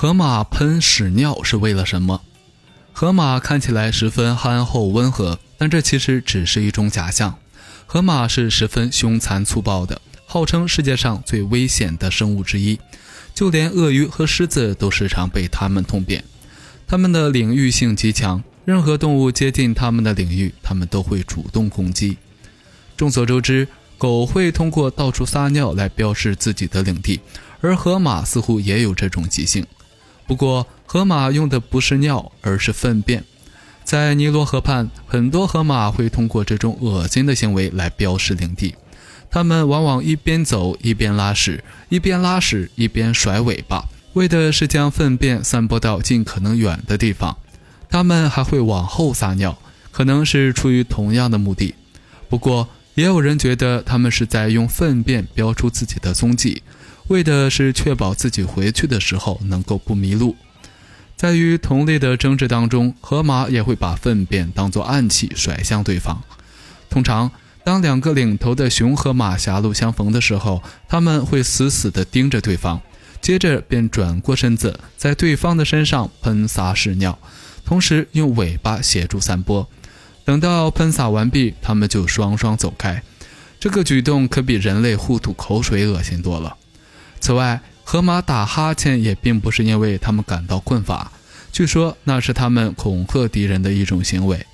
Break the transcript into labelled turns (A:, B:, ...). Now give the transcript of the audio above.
A: 河马喷屎尿是为了什么？河马看起来十分憨厚温和，但这其实只是一种假象。河马是十分凶残粗暴的，号称世界上最危险的生物之一，就连鳄鱼和狮子都时常被它们痛扁。它们的领域性极强，任何动物接近它们的领域，它们都会主动攻击。众所周知，狗会通过到处撒尿来标示自己的领地，而河马似乎也有这种习性。不过，河马用的不是尿，而是粪便。在尼罗河畔，很多河马会通过这种恶心的行为来标示领地。它们往往一边走一边拉屎，一边拉屎一边甩尾巴，为的是将粪便散播到尽可能远的地方。它们还会往后撒尿，可能是出于同样的目的。不过，也有人觉得它们是在用粪便标出自己的踪迹。为的是确保自己回去的时候能够不迷路。在与同类的争执当中，河马也会把粪便当作暗器甩向对方。通常，当两个领头的雄河马狭路相逢的时候，他们会死死地盯着对方，接着便转过身子，在对方的身上喷洒屎尿，同时用尾巴协助散播。等到喷洒完毕，他们就双双走开。这个举动可比人类互吐口水恶心多了。此外，河马打哈欠也并不是因为他们感到困乏，据说那是他们恐吓敌人的一种行为。